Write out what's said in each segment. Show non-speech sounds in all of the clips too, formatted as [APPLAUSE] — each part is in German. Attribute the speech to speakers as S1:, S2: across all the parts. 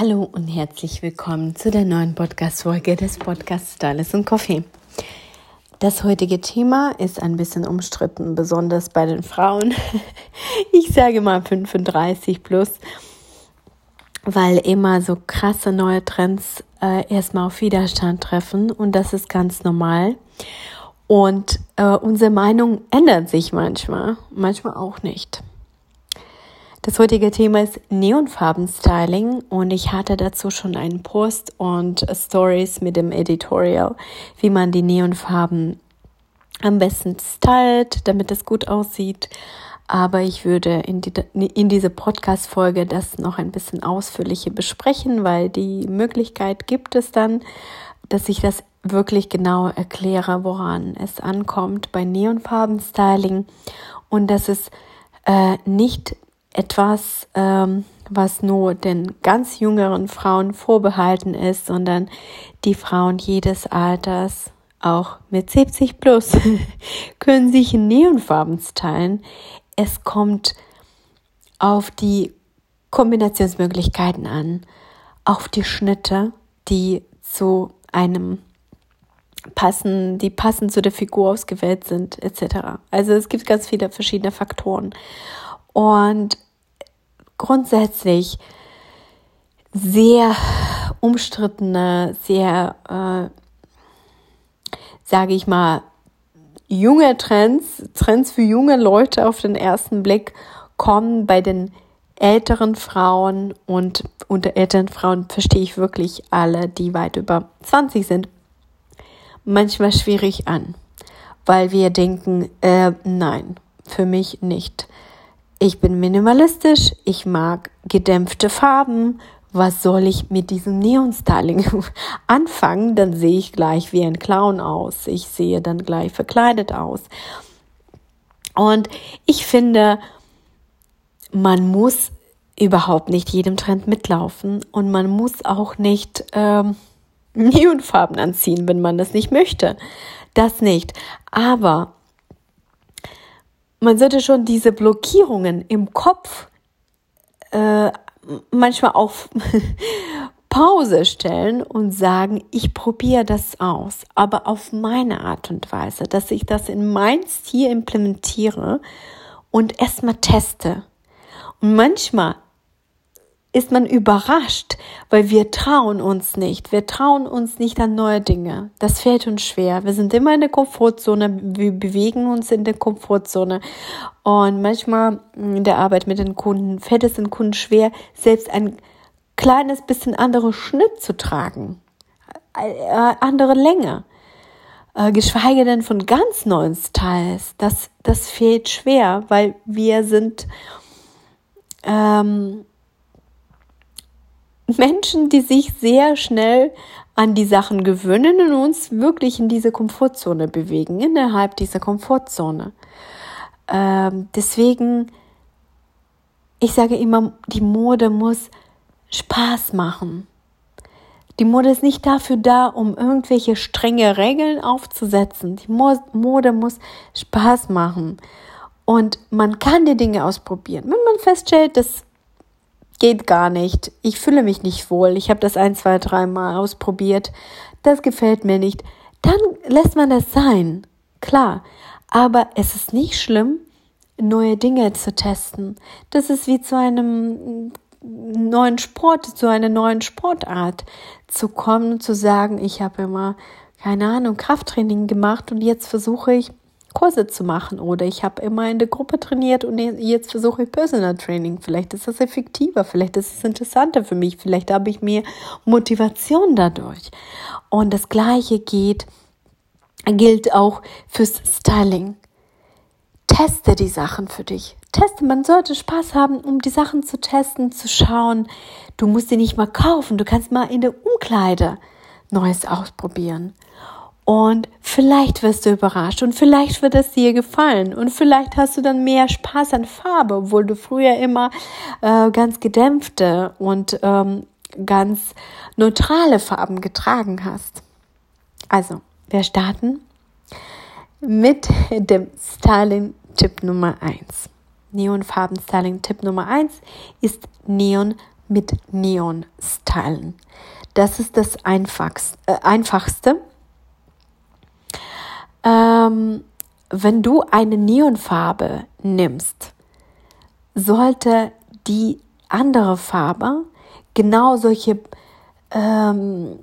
S1: Hallo und herzlich willkommen zu der neuen Podcast-Folge des Podcasts Stylist und Coffee. Das heutige Thema ist ein bisschen umstritten, besonders bei den Frauen. [LAUGHS] Ich sage mal 35 plus, weil immer so krasse neue Trends äh, erstmal auf Widerstand treffen und das ist ganz normal. Und äh, unsere Meinung ändert sich manchmal, manchmal auch nicht. Das heutige Thema ist Neonfarben-Styling und ich hatte dazu schon einen Post und Stories mit dem Editorial, wie man die Neonfarben am besten stylt, damit es gut aussieht. Aber ich würde in, die, in diese Podcast-Folge das noch ein bisschen ausführlicher besprechen, weil die Möglichkeit gibt es dann, dass ich das wirklich genau erkläre, woran es ankommt bei Neonfarben-Styling und dass es äh, nicht etwas, ähm, was nur den ganz jüngeren Frauen vorbehalten ist, sondern die Frauen jedes Alters, auch mit 70 plus, [LAUGHS] können sich in Neonfarben teilen. Es kommt auf die Kombinationsmöglichkeiten an, auf die Schnitte, die zu einem passen, die passend zu der Figur ausgewählt sind, etc. Also es gibt ganz viele verschiedene Faktoren. Und grundsätzlich sehr umstrittene, sehr, äh, sage ich mal, junge Trends, Trends für junge Leute auf den ersten Blick kommen bei den älteren Frauen und unter älteren Frauen verstehe ich wirklich alle, die weit über 20 sind, manchmal schwierig an, weil wir denken, äh, nein, für mich nicht. Ich bin minimalistisch, ich mag gedämpfte Farben. Was soll ich mit diesem Neon-Styling [LAUGHS] anfangen? Dann sehe ich gleich wie ein Clown aus. Ich sehe dann gleich verkleidet aus. Und ich finde, man muss überhaupt nicht jedem Trend mitlaufen und man muss auch nicht ähm, [LAUGHS] Neonfarben anziehen, wenn man das nicht möchte. Das nicht. Aber man sollte schon diese Blockierungen im Kopf äh, manchmal auf [LAUGHS] Pause stellen und sagen, ich probiere das aus, aber auf meine Art und Weise, dass ich das in mein Stil implementiere und erstmal teste. Und manchmal ist man überrascht, weil wir trauen uns nicht. Wir trauen uns nicht an neue Dinge. Das fällt uns schwer. Wir sind immer in der Komfortzone. Wir bewegen uns in der Komfortzone. Und manchmal in der Arbeit mit den Kunden fällt es den Kunden schwer, selbst ein kleines bisschen andere Schnitt zu tragen. Äh, andere Länge. Äh, geschweige denn von ganz neuen Styles. Das, das fehlt schwer, weil wir sind, ähm, Menschen, die sich sehr schnell an die Sachen gewöhnen und uns wirklich in diese Komfortzone bewegen, innerhalb dieser Komfortzone. Ähm, deswegen, ich sage immer, die Mode muss Spaß machen. Die Mode ist nicht dafür da, um irgendwelche strenge Regeln aufzusetzen. Die Mode muss Spaß machen. Und man kann die Dinge ausprobieren. Wenn man feststellt, dass geht gar nicht. Ich fühle mich nicht wohl. Ich habe das ein, zwei, dreimal ausprobiert. Das gefällt mir nicht. Dann lässt man das sein. Klar. Aber es ist nicht schlimm, neue Dinge zu testen. Das ist wie zu einem neuen Sport, zu einer neuen Sportart zu kommen, zu sagen, ich habe immer, keine Ahnung, Krafttraining gemacht und jetzt versuche ich Kurse zu machen oder ich habe immer in der Gruppe trainiert und jetzt versuche ich Personal Training. Vielleicht ist das effektiver, vielleicht ist es interessanter für mich, vielleicht habe ich mehr Motivation dadurch. Und das gleiche geht, gilt auch fürs Styling. Teste die Sachen für dich. Teste, man sollte Spaß haben, um die Sachen zu testen, zu schauen. Du musst sie nicht mal kaufen, du kannst mal in der Umkleide Neues ausprobieren. Und vielleicht wirst du überrascht und vielleicht wird es dir gefallen und vielleicht hast du dann mehr Spaß an Farbe, obwohl du früher immer äh, ganz gedämpfte und ähm, ganz neutrale Farben getragen hast. Also, wir starten mit dem Styling-Tipp Nummer 1. Neonfarben-Styling-Tipp Nummer 1 ist Neon mit Neon stylen. Das ist das einfachste. Äh. Ähm, wenn du eine Neonfarbe nimmst, sollte die andere Farbe genau solche ähm,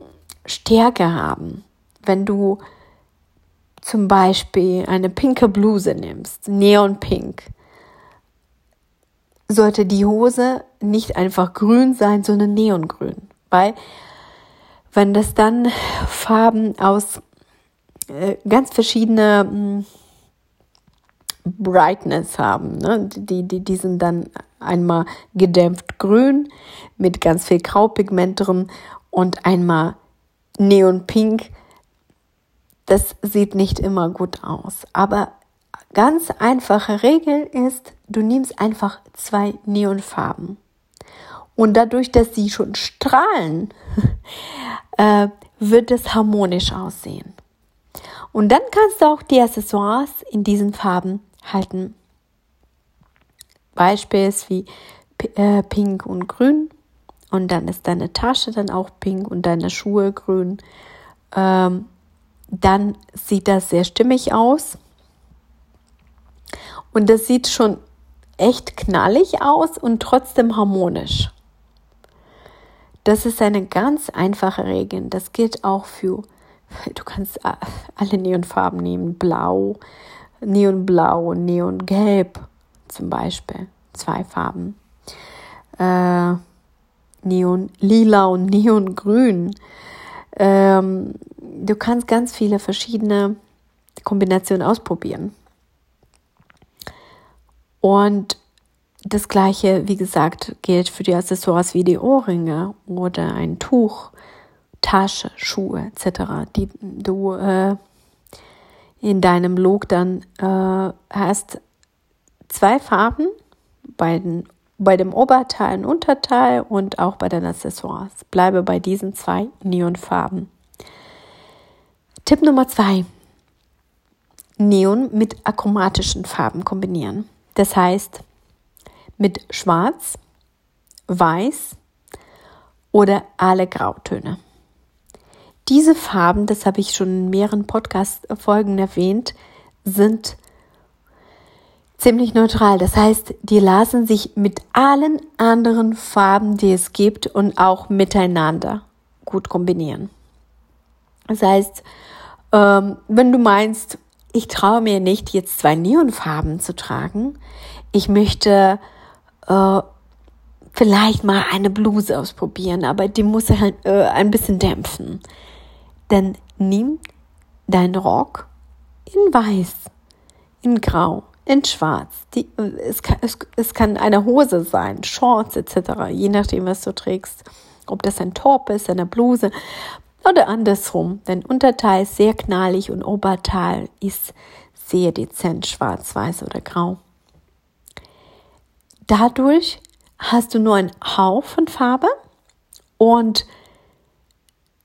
S1: Stärke haben. Wenn du zum Beispiel eine pinke Bluse nimmst, neonpink, sollte die Hose nicht einfach grün sein, sondern neongrün. Weil wenn das dann Farben aus äh, ganz verschiedene hm, Brightness haben. Ne? Die, die, die sind dann einmal gedämpft grün mit ganz viel Graupigment drin und einmal neonpink. Das sieht nicht immer gut aus. Aber ganz einfache Regel ist, du nimmst einfach zwei Neonfarben. Und dadurch, dass sie schon strahlen, [LAUGHS] äh, wird es harmonisch aussehen. Und dann kannst du auch die Accessoires in diesen Farben halten. Beispiels wie äh, pink und grün. Und dann ist deine Tasche dann auch pink und deine Schuhe grün. Ähm, dann sieht das sehr stimmig aus. Und das sieht schon echt knallig aus und trotzdem harmonisch. Das ist eine ganz einfache Regel. Das gilt auch für, du kannst alle Neonfarben nehmen, blau, Neonblau Neongelb zum Beispiel, zwei Farben. Äh, Neonlila und [LAUGHS] Neongrün. Ähm, du kannst ganz viele verschiedene Kombinationen ausprobieren. Und das gleiche, wie gesagt, gilt für die Accessoires wie die Ohrringe oder ein Tuch, Tasche, Schuhe etc., die du äh, in deinem Look dann äh, hast zwei Farben bei, den, bei dem Oberteil und Unterteil und auch bei den Accessoires. Bleibe bei diesen zwei Neonfarben. Tipp Nummer zwei. Neon mit achromatischen Farben kombinieren. Das heißt, mit Schwarz, Weiß oder alle Grautöne. Diese Farben, das habe ich schon in mehreren Podcast-Folgen erwähnt, sind ziemlich neutral. Das heißt, die lassen sich mit allen anderen Farben, die es gibt und auch miteinander gut kombinieren. Das heißt, ähm, wenn du meinst, ich traue mir nicht, jetzt zwei Neonfarben zu tragen, ich möchte äh, vielleicht mal eine Bluse ausprobieren, aber die muss halt äh, ein bisschen dämpfen. Dann nimm deinen Rock in weiß, in grau, in schwarz. Die, es, kann, es, es kann eine Hose sein, Shorts etc., je nachdem, was du trägst. Ob das ein Top ist, eine Bluse oder andersrum. Dein Unterteil ist sehr knallig und Oberteil ist sehr dezent schwarz, weiß oder grau. Dadurch hast du nur einen Hauch von Farbe und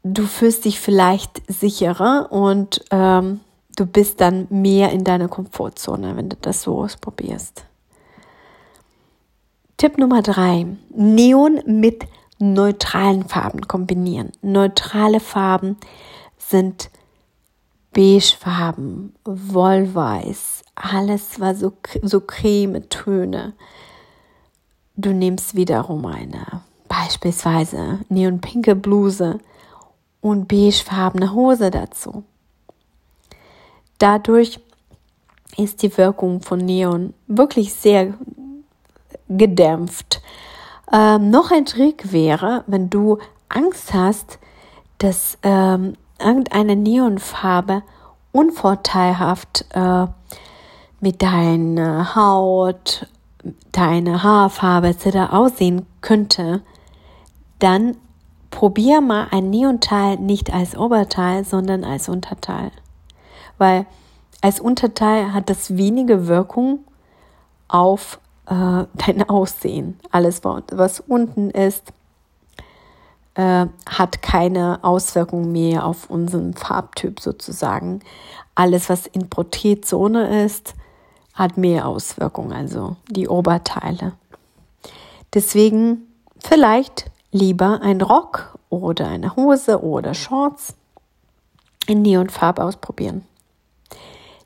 S1: du fühlst dich vielleicht sicherer und ähm, du bist dann mehr in deiner Komfortzone, wenn du das so ausprobierst. Tipp Nummer drei: Neon mit neutralen Farben kombinieren. Neutrale Farben sind beigefarben, wollweiß, alles war so, so Cremetöne. Du nimmst wiederum eine beispielsweise neonpinke Bluse und beigefarbene Hose dazu. Dadurch ist die Wirkung von Neon wirklich sehr gedämpft. Ähm, noch ein Trick wäre, wenn du Angst hast, dass ähm, irgendeine Neonfarbe unvorteilhaft äh, mit deiner Haut, deiner Haarfarbe etc. aussehen könnte, dann probier mal ein Neonteil nicht als Oberteil, sondern als Unterteil. Weil als Unterteil hat das wenige Wirkung auf äh, [LAUGHS] dein Aussehen. Alles, was unten ist, äh, hat keine Auswirkung mehr auf unseren Farbtyp sozusagen. Alles, was in Prothetzone ist, hat mehr Auswirkungen, also die Oberteile. Deswegen vielleicht lieber ein Rock oder eine Hose oder Shorts in Neonfarbe ausprobieren.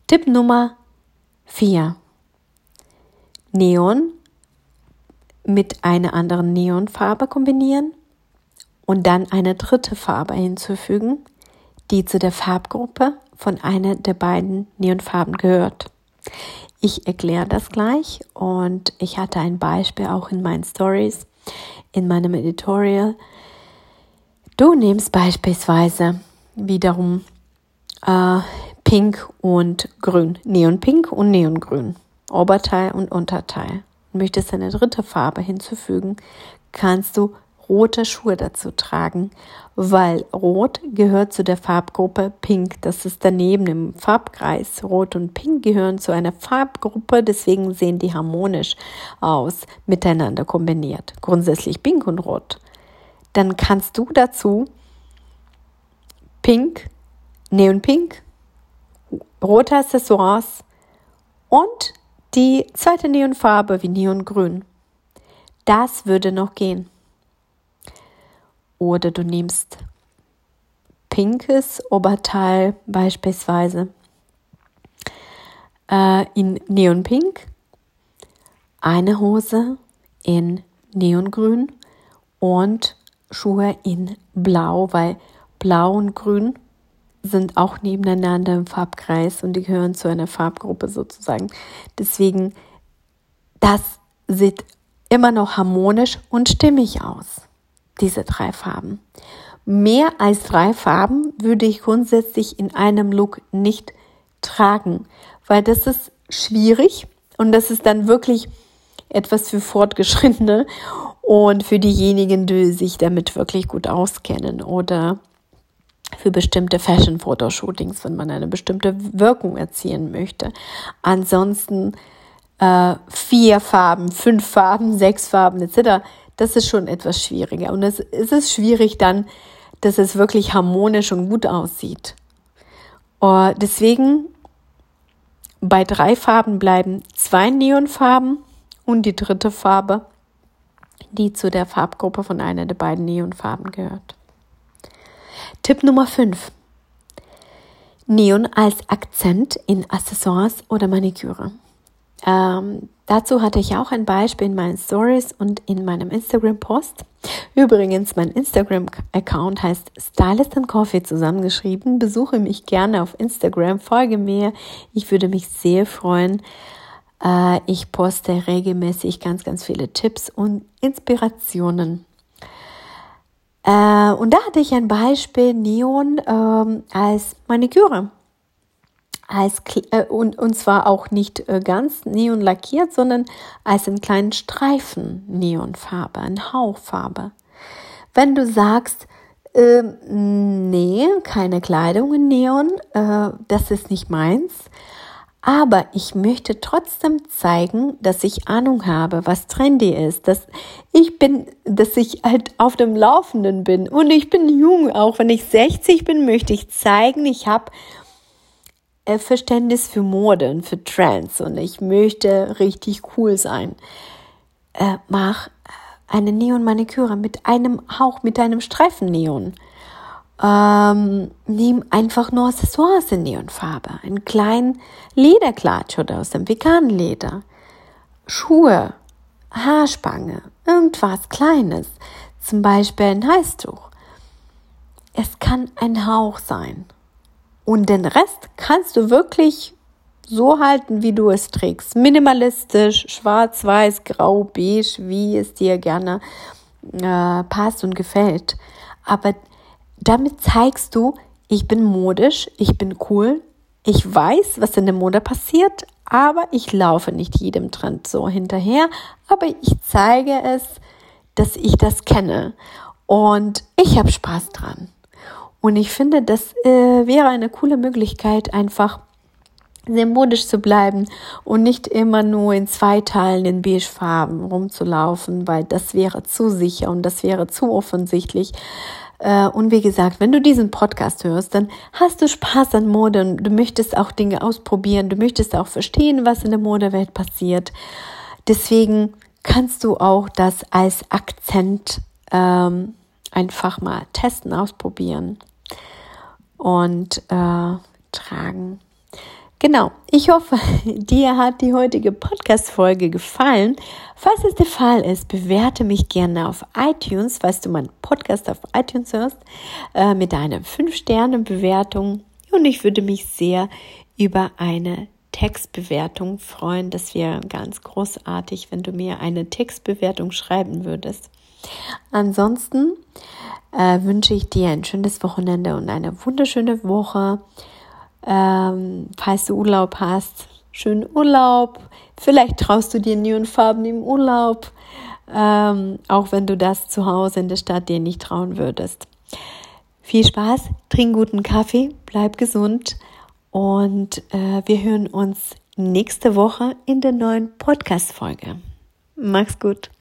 S1: Tipp Nummer 4. Neon mit einer anderen Neonfarbe kombinieren und dann eine dritte Farbe hinzufügen, die zu der Farbgruppe von einer der beiden Neonfarben gehört. Ich erkläre das gleich und ich hatte ein Beispiel auch in meinen Stories, in meinem Editorial. Du nimmst beispielsweise wiederum äh, Pink und Grün, Neonpink und Neongrün, Oberteil und Unterteil. Möchtest eine dritte Farbe hinzufügen, kannst du rote Schuhe dazu tragen, weil Rot gehört zu der Farbgruppe Pink. Das ist daneben im Farbkreis. Rot und Pink gehören zu einer Farbgruppe, deswegen sehen die harmonisch aus, miteinander kombiniert. Grundsätzlich Pink und Rot. Dann kannst du dazu Pink, Neonpink, rote Accessoires und die zweite Neonfarbe wie Neongrün. Das würde noch gehen. Oder du nimmst pinkes Oberteil beispielsweise äh, in Neonpink, eine Hose in Neongrün und Schuhe in Blau, weil Blau und Grün sind auch nebeneinander im Farbkreis und die gehören zu einer Farbgruppe sozusagen. Deswegen, das sieht immer noch harmonisch und stimmig aus diese drei Farben. Mehr als drei Farben würde ich grundsätzlich in einem Look nicht tragen, weil das ist schwierig und das ist dann wirklich etwas für Fortgeschrittene und für diejenigen, die sich damit wirklich gut auskennen oder für bestimmte Fashion-Fotoshootings, wenn man eine bestimmte Wirkung erzielen möchte. Ansonsten äh, vier Farben, fünf Farben, sechs Farben etc das ist schon etwas schwieriger. Und es, ist schwierig dann, dass es wirklich harmonisch und gut aussieht. Uh, deswegen bei drei Farben bleiben zwei Neonfarben und die dritte Farbe, die zu der Farbgruppe von einer der beiden Neonfarben gehört. Tipp Nummer 5. Neon als Akzent in Accessoires oder Maniküre. Ähm, dazu hatte ich auch ein Beispiel in meinen Stories und in meinem Instagram-Post. Übrigens, mein Instagram-Account heißt Stylist and Coffee zusammengeschrieben. Besuche mich gerne auf Instagram, folge mir. Ich würde mich sehr freuen. Äh, ich poste regelmäßig ganz, ganz viele Tipps und Inspirationen. Äh, und da hatte ich ein Beispiel Neon ähm, als Maniküre als, äh, und, und zwar auch nicht äh, ganz neon lackiert, sondern als einen kleinen Streifen Neonfarbe, eine Hauchfarbe. Wenn du sagst, äh, nee, keine Kleidung in Neon, äh, das ist nicht meins, aber ich möchte trotzdem zeigen, dass ich Ahnung habe, was trendy ist, dass ich bin, dass ich halt auf dem Laufenden bin und ich bin jung, auch wenn ich 60 bin, möchte ich zeigen, ich habe Verständnis für Mode und für Trends und ich möchte richtig cool sein. Äh, mach eine Neon-Maniküre mit einem Hauch, mit einem Streifen Neon. Ähm, nimm einfach nur Accessoires in Neonfarbe. Einen kleinen Lederklatsch oder aus dem veganen Leder. Schuhe, Haarspange, irgendwas Kleines. Zum Beispiel ein Halstuch. Es kann ein Hauch sein. Und den Rest kannst du wirklich so halten, wie du es trägst. Minimalistisch, schwarz, weiß, grau, beige, wie es dir gerne äh, passt und gefällt. Aber damit zeigst du, ich bin modisch, ich bin cool, ich weiß, was in der Mode passiert, aber ich laufe nicht jedem Trend so hinterher, aber ich zeige es, dass ich das kenne und ich habe Spaß dran. Und ich finde, das äh, wäre eine coole Möglichkeit, einfach sehr modisch zu bleiben und nicht immer nur in zwei Teilen in beigefarben rumzulaufen, weil das wäre zu sicher und das wäre zu offensichtlich. Äh, und wie gesagt, wenn du diesen Podcast hörst, dann hast du Spaß an Mode und du möchtest auch Dinge ausprobieren, du möchtest auch verstehen, was in der Modewelt passiert. Deswegen kannst du auch das als Akzent ähm, einfach mal testen, ausprobieren und äh, tragen. Genau, ich hoffe, [LAUGHS] dir hat die heutige Podcast-Folge gefallen. Falls es der Fall ist, bewerte mich gerne auf iTunes, falls du meinen Podcast auf iTunes hörst, äh, mit einer 5-Sterne-Bewertung. Und ich würde mich sehr über eine Textbewertung freuen. Das wäre ganz großartig, wenn du mir eine Textbewertung schreiben würdest. Ansonsten äh, wünsche ich dir ein schönes Wochenende und eine wunderschöne Woche. Ähm, falls du Urlaub hast, schönen Urlaub. Vielleicht traust du dir Neonfarben im Urlaub, ähm, auch wenn du das zu Hause in der Stadt dir nicht trauen würdest. Viel Spaß, trink guten Kaffee, bleib gesund und äh, wir hören uns nächste Woche in der neuen Podcast-Folge. Mach's gut.